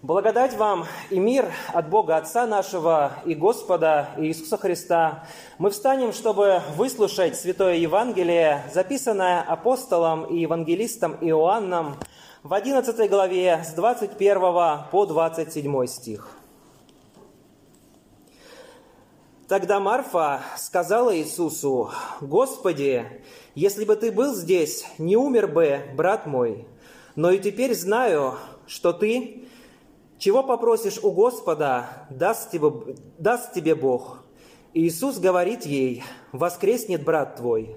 Благодать вам и мир от Бога Отца нашего и Господа Иисуса Христа. Мы встанем, чтобы выслушать Святое Евангелие, записанное апостолом и евангелистом Иоанном в 11 главе с 21 по 27 стих. Тогда Марфа сказала Иисусу, «Господи, если бы Ты был здесь, не умер бы брат мой, но и теперь знаю, что Ты чего попросишь у Господа, даст тебе, даст тебе Бог. Иисус говорит ей, воскреснет брат твой.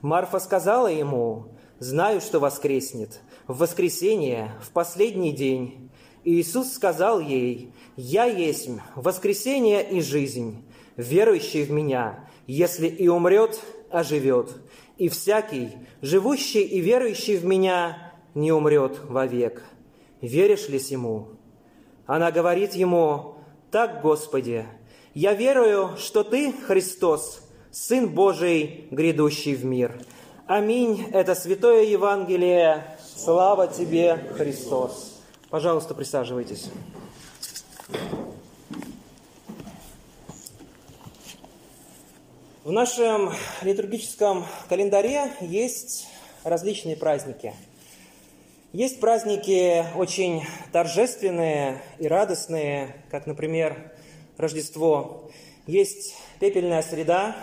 Марфа сказала ему, знаю, что воскреснет, в воскресенье, в последний день. Иисус сказал ей, «Я есть воскресение и жизнь, верующий в Меня, если и умрет, оживет, и всякий, живущий и верующий в Меня, не умрет вовек. Веришь ли сему?» Она говорит ему, «Так, Господи, я верую, что Ты, Христос, Сын Божий, грядущий в мир». Аминь. Это Святое Евангелие. Слава Тебе, Христос. Пожалуйста, присаживайтесь. В нашем литургическом календаре есть различные праздники – есть праздники очень торжественные и радостные, как, например, Рождество. Есть пепельная среда,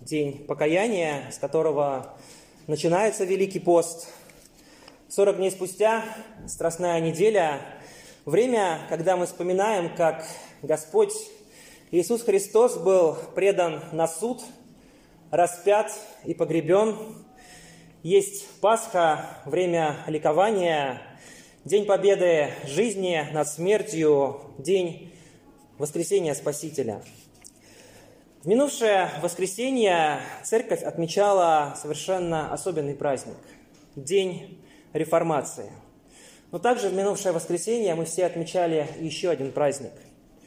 день покаяния, с которого начинается Великий пост. 40 дней спустя Страстная неделя, время, когда мы вспоминаем, как Господь Иисус Христос был предан на суд, распят и погребен, есть Пасха, время ликования, День победы жизни над смертью, День воскресения Спасителя. В минувшее воскресенье церковь отмечала совершенно особенный праздник – День Реформации. Но также в минувшее воскресенье мы все отмечали еще один праздник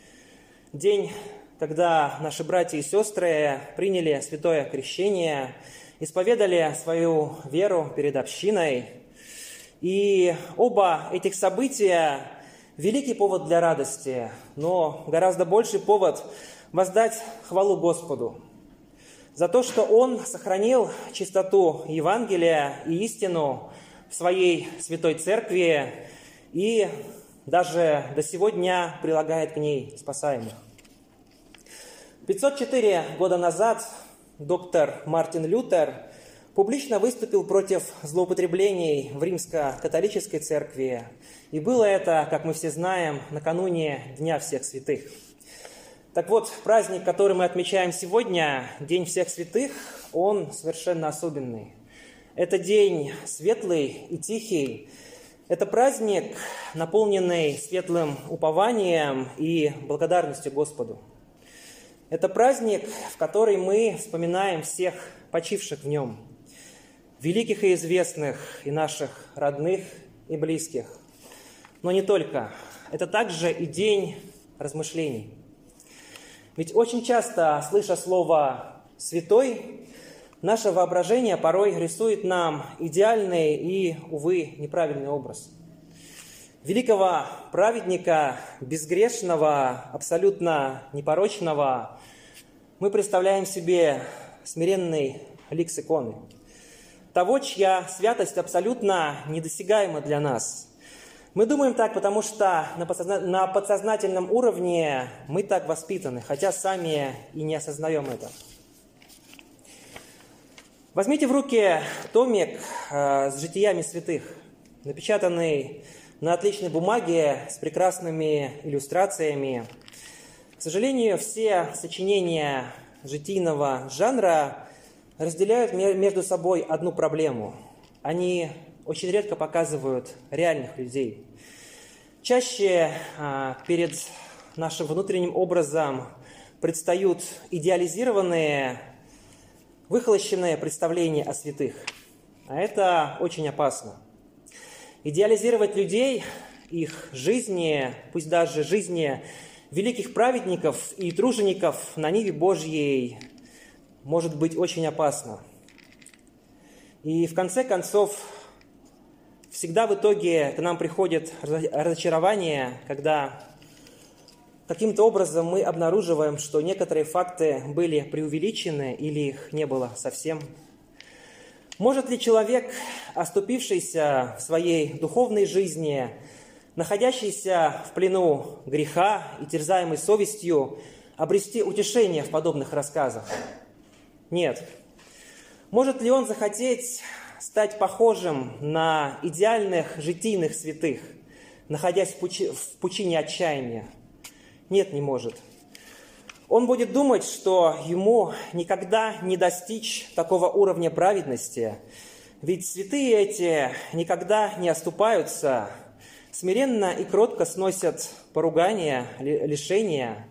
– День, когда наши братья и сестры приняли святое крещение – исповедали свою веру перед общиной. И оба этих события – великий повод для радости, но гораздо больший повод воздать хвалу Господу за то, что Он сохранил чистоту Евангелия и истину в своей святой церкви и даже до сегодня прилагает к ней спасаемых. 504 года назад доктор Мартин Лютер публично выступил против злоупотреблений в римско-католической церкви. И было это, как мы все знаем, накануне Дня всех святых. Так вот, праздник, который мы отмечаем сегодня, День всех святых, он совершенно особенный. Это день светлый и тихий. Это праздник, наполненный светлым упованием и благодарностью Господу. Это праздник, в который мы вспоминаем всех почивших в нем, великих и известных, и наших родных и близких. Но не только. Это также и день размышлений. Ведь очень часто, слыша слово «святой», наше воображение порой рисует нам идеальный и, увы, неправильный образ – великого праведника, безгрешного, абсолютно непорочного, мы представляем себе смиренный лик с иконы. Того, чья святость абсолютно недосягаема для нас. Мы думаем так, потому что на подсознательном уровне мы так воспитаны, хотя сами и не осознаем это. Возьмите в руки томик э, с житиями святых, напечатанный на отличной бумаге с прекрасными иллюстрациями. К сожалению, все сочинения житийного жанра разделяют между собой одну проблему. Они очень редко показывают реальных людей. Чаще а, перед нашим внутренним образом предстают идеализированные, выхолощенные представления о святых. А это очень опасно. Идеализировать людей, их жизни, пусть даже жизни великих праведников и тружеников на Ниве Божьей может быть очень опасно. И в конце концов, всегда в итоге к нам приходит разочарование, когда каким-то образом мы обнаруживаем, что некоторые факты были преувеличены или их не было совсем. Может ли человек, оступившийся в своей духовной жизни, находящийся в плену греха и терзаемый совестью, обрести утешение в подобных рассказах? Нет. Может ли он захотеть стать похожим на идеальных житийных святых, находясь в, пучи, в пучине отчаяния? Нет, не может. Он будет думать, что ему никогда не достичь такого уровня праведности, ведь святые эти никогда не оступаются, смиренно и кротко сносят поругания, лишения,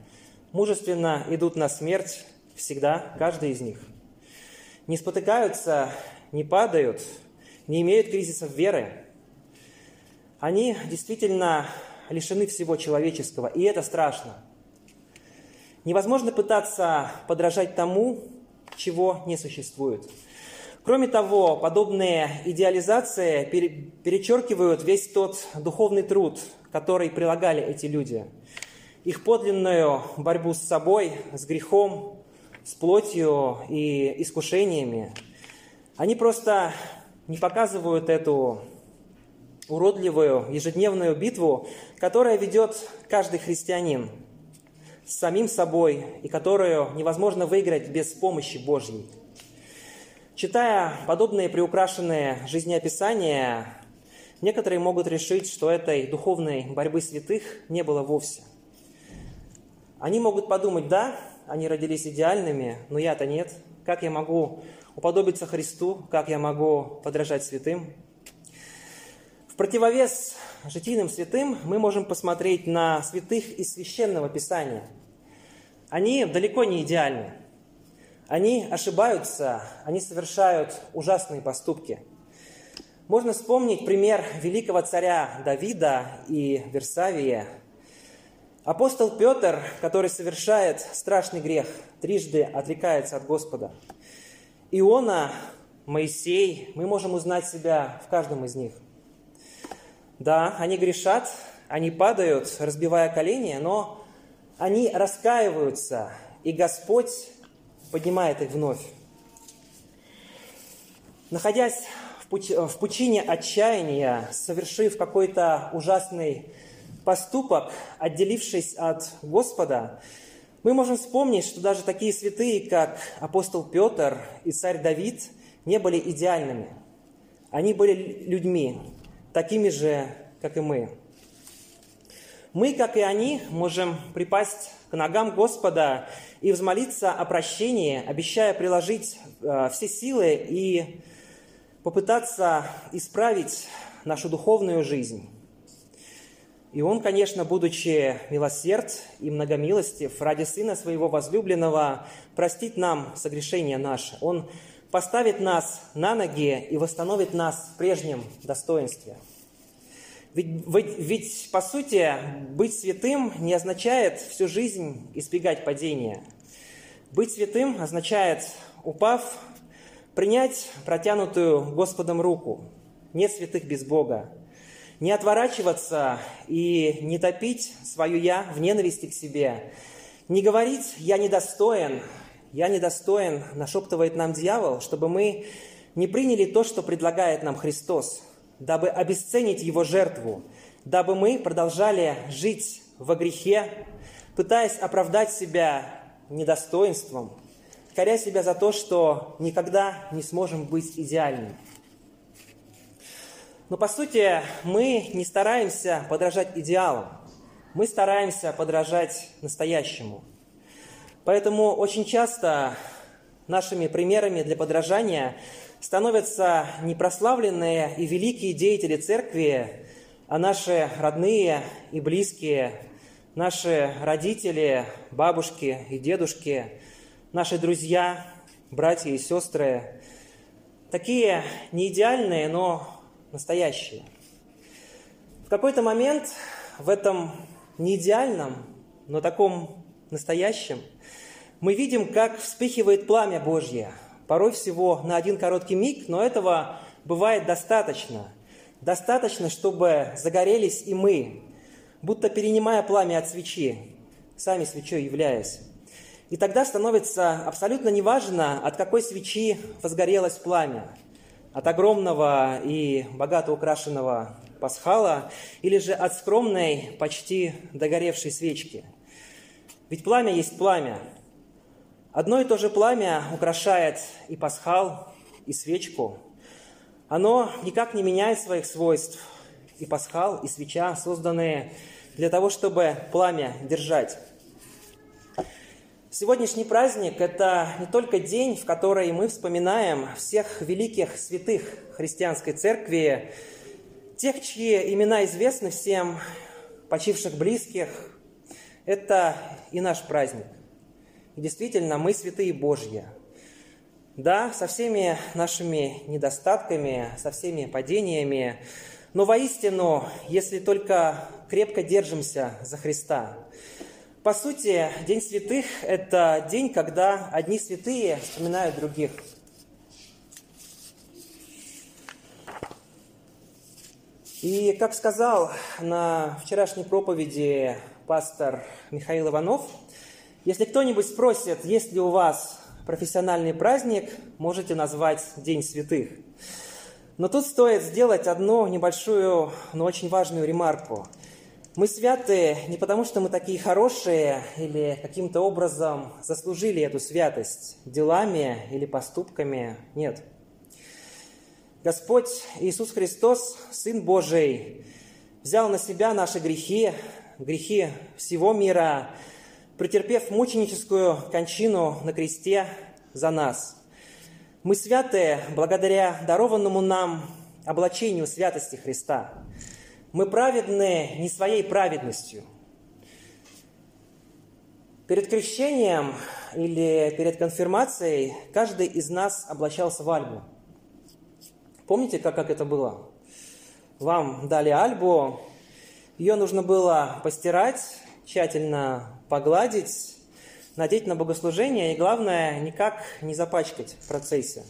мужественно идут на смерть всегда, каждый из них. Не спотыкаются не падают, не имеют кризисов веры. Они действительно лишены всего человеческого, и это страшно. Невозможно пытаться подражать тому, чего не существует. Кроме того, подобные идеализации перечеркивают весь тот духовный труд, который прилагали эти люди. Их подлинную борьбу с собой, с грехом, с плотью и искушениями – они просто не показывают эту уродливую ежедневную битву, которая ведет каждый христианин с самим собой и которую невозможно выиграть без помощи Божьей. Читая подобные приукрашенные жизнеописания, некоторые могут решить, что этой духовной борьбы святых не было вовсе. Они могут подумать, да, они родились идеальными, но я-то нет. Как я могу уподобиться Христу, как я могу подражать святым. В противовес житийным святым мы можем посмотреть на святых из Священного Писания. Они далеко не идеальны. Они ошибаются, они совершают ужасные поступки. Можно вспомнить пример великого царя Давида и Версавия. Апостол Петр, который совершает страшный грех, трижды отрекается от Господа – Иона, Моисей, мы можем узнать себя в каждом из них. Да, они грешат, они падают, разбивая колени, но они раскаиваются, и Господь поднимает их вновь. Находясь в, пуч... в пучине отчаяния, совершив какой-то ужасный поступок, отделившись от Господа, мы можем вспомнить, что даже такие святые, как апостол Петр и царь Давид, не были идеальными. Они были людьми, такими же, как и мы. Мы, как и они, можем припасть к ногам Господа и взмолиться о прощении, обещая приложить э, все силы и попытаться исправить нашу духовную жизнь. И он, конечно, будучи милосерд и многомилостив, ради Сына Своего возлюбленного, простит нам согрешения наши. Он поставит нас на ноги и восстановит нас в прежнем достоинстве. Ведь, ведь, ведь, по сути, быть святым не означает всю жизнь избегать падения. Быть святым означает, упав, принять протянутую Господом руку. Нет святых без Бога не отворачиваться и не топить свою «я» в ненависти к себе, не говорить «я недостоин», «я недостоин», нашептывает нам дьявол, чтобы мы не приняли то, что предлагает нам Христос, дабы обесценить Его жертву, дабы мы продолжали жить во грехе, пытаясь оправдать себя недостоинством, коря себя за то, что никогда не сможем быть идеальными. Но по сути мы не стараемся подражать идеалам, мы стараемся подражать настоящему. Поэтому очень часто нашими примерами для подражания становятся не прославленные и великие деятели церкви, а наши родные и близкие, наши родители, бабушки и дедушки, наши друзья, братья и сестры. Такие не идеальные, но настоящее. В какой-то момент в этом неидеальном, но таком настоящем мы видим, как вспыхивает пламя Божье. Порой всего на один короткий миг, но этого бывает достаточно. Достаточно, чтобы загорелись и мы, будто перенимая пламя от свечи, сами свечой являясь. И тогда становится абсолютно неважно, от какой свечи возгорелось пламя. От огромного и богато украшенного пасхала или же от скромной, почти догоревшей свечки. Ведь пламя есть пламя. Одно и то же пламя украшает и пасхал, и свечку. Оно никак не меняет своих свойств. И пасхал, и свеча созданы для того, чтобы пламя держать. Сегодняшний праздник – это не только день, в который мы вспоминаем всех великих святых христианской церкви, тех, чьи имена известны всем, почивших близких. Это и наш праздник. И действительно, мы святые Божьи. Да, со всеми нашими недостатками, со всеми падениями, но воистину, если только крепко держимся за Христа – по сути, День святых – это день, когда одни святые вспоминают других. И, как сказал на вчерашней проповеди пастор Михаил Иванов, если кто-нибудь спросит, есть ли у вас профессиональный праздник, можете назвать День святых. Но тут стоит сделать одну небольшую, но очень важную ремарку – мы святы не потому, что мы такие хорошие или каким-то образом заслужили эту святость делами или поступками. Нет. Господь Иисус Христос, Сын Божий, взял на себя наши грехи, грехи всего мира, претерпев мученическую кончину на кресте за нас. Мы святы благодаря дарованному нам облачению святости Христа – мы праведны не своей праведностью. Перед крещением или перед конфирмацией каждый из нас облачался в альбу. Помните, как, как это было? Вам дали альбу, ее нужно было постирать, тщательно погладить, надеть на богослужение и, главное, никак не запачкать в процессе.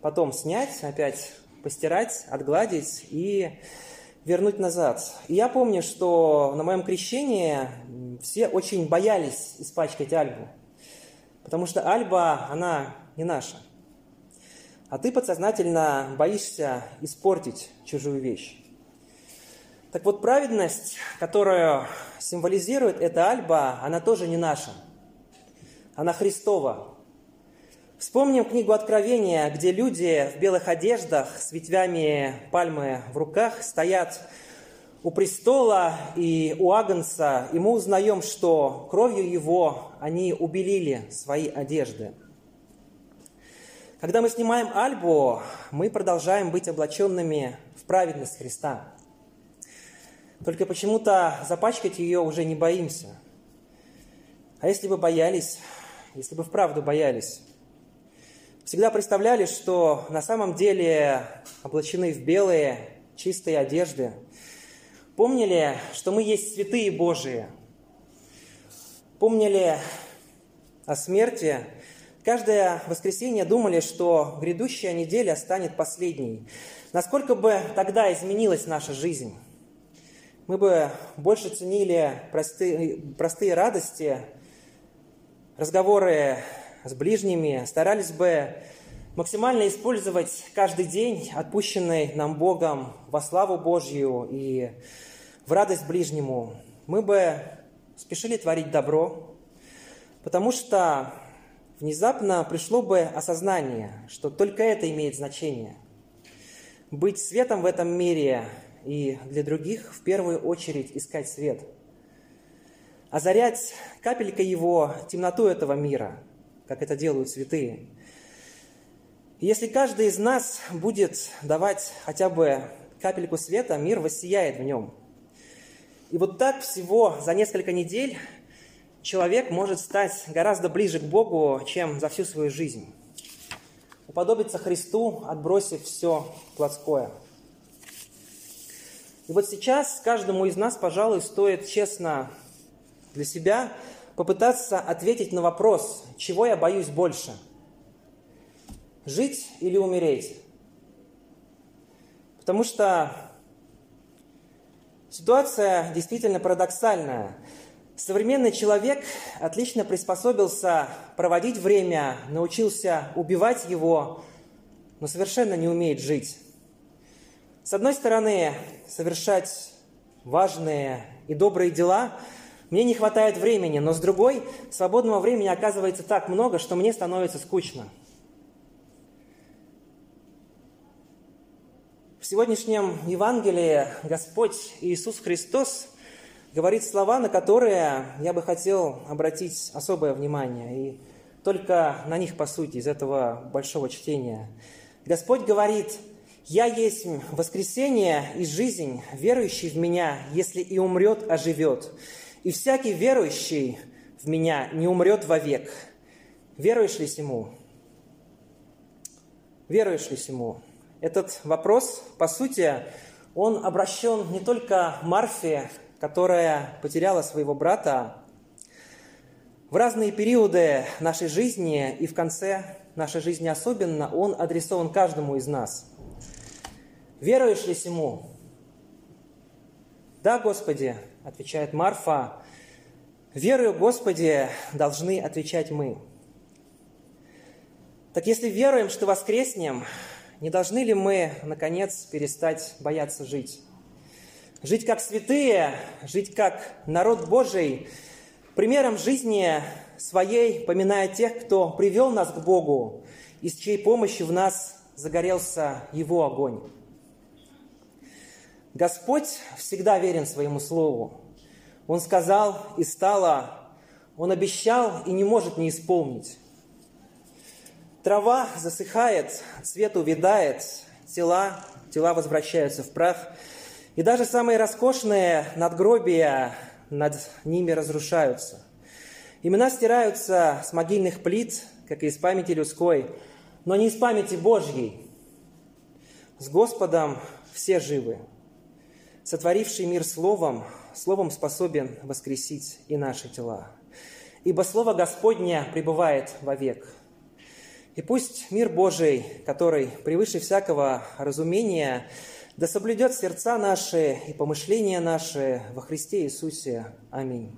Потом снять, опять постирать, отгладить и вернуть назад. И я помню, что на моем крещении все очень боялись испачкать Альбу, потому что Альба, она не наша. А ты подсознательно боишься испортить чужую вещь. Так вот, праведность, которую символизирует эта Альба, она тоже не наша. Она Христова. Вспомним книгу Откровения, где люди в белых одеждах с ветвями пальмы в руках стоят у престола и у Агнца, и мы узнаем, что кровью его они убелили свои одежды. Когда мы снимаем альбу, мы продолжаем быть облаченными в праведность Христа. Только почему-то запачкать ее уже не боимся. А если бы боялись, если бы вправду боялись, всегда представляли, что на самом деле облачены в белые, чистые одежды. Помнили, что мы есть святые Божии. Помнили о смерти. Каждое воскресенье думали, что грядущая неделя станет последней. Насколько бы тогда изменилась наша жизнь? Мы бы больше ценили простые, простые радости, разговоры с ближними, старались бы максимально использовать каждый день, отпущенный нам Богом во славу Божью и в радость ближнему, мы бы спешили творить добро, потому что внезапно пришло бы осознание, что только это имеет значение. Быть светом в этом мире и для других в первую очередь искать свет. Озарять капелькой его темноту этого мира – как это делают святые. Если каждый из нас будет давать хотя бы капельку света, мир воссияет в нем. И вот так всего за несколько недель человек может стать гораздо ближе к Богу, чем за всю свою жизнь. Уподобиться Христу, отбросив все плотское. И вот сейчас каждому из нас, пожалуй, стоит честно для себя попытаться ответить на вопрос, чего я боюсь больше? Жить или умереть? Потому что ситуация действительно парадоксальная. Современный человек отлично приспособился проводить время, научился убивать его, но совершенно не умеет жить. С одной стороны, совершать важные и добрые дела мне не хватает времени, но с другой, свободного времени оказывается так много, что мне становится скучно. В сегодняшнем Евангелии Господь Иисус Христос говорит слова, на которые я бы хотел обратить особое внимание, и только на них, по сути, из этого большого чтения. Господь говорит, «Я есть воскресение и жизнь, верующий в Меня, если и умрет, оживет. И всякий верующий в Меня не умрет вовек». Веруешь ли Ему? Веруешь ли Ему? Этот вопрос, по сути, он обращен не только Марфе, которая потеряла своего брата, в разные периоды нашей жизни и в конце нашей жизни особенно, он адресован каждому из нас. Веруешь ли ему? Да, Господи, отвечает Марфа. Верую, Господи, должны отвечать мы. Так если веруем, что воскреснем, не должны ли мы, наконец, перестать бояться жить? Жить как святые, жить как народ Божий, примером жизни своей, поминая тех, кто привел нас к Богу, и с чьей помощью в нас загорелся Его огонь. Господь всегда верен своему Слову. Он сказал и стало, Он обещал и не может не исполнить. Трава засыхает, цвет увядает, тела, тела возвращаются в прах – и даже самые роскошные надгробия над ними разрушаются. Имена стираются с могильных плит, как и из памяти людской, но не из памяти Божьей. С Господом все живы. Сотворивший мир Словом, Словом способен воскресить и наши тела. Ибо Слово Господне пребывает вовек. И пусть мир Божий, который превыше всякого разумения, да соблюдет сердца наши и помышления наши во Христе Иисусе. Аминь.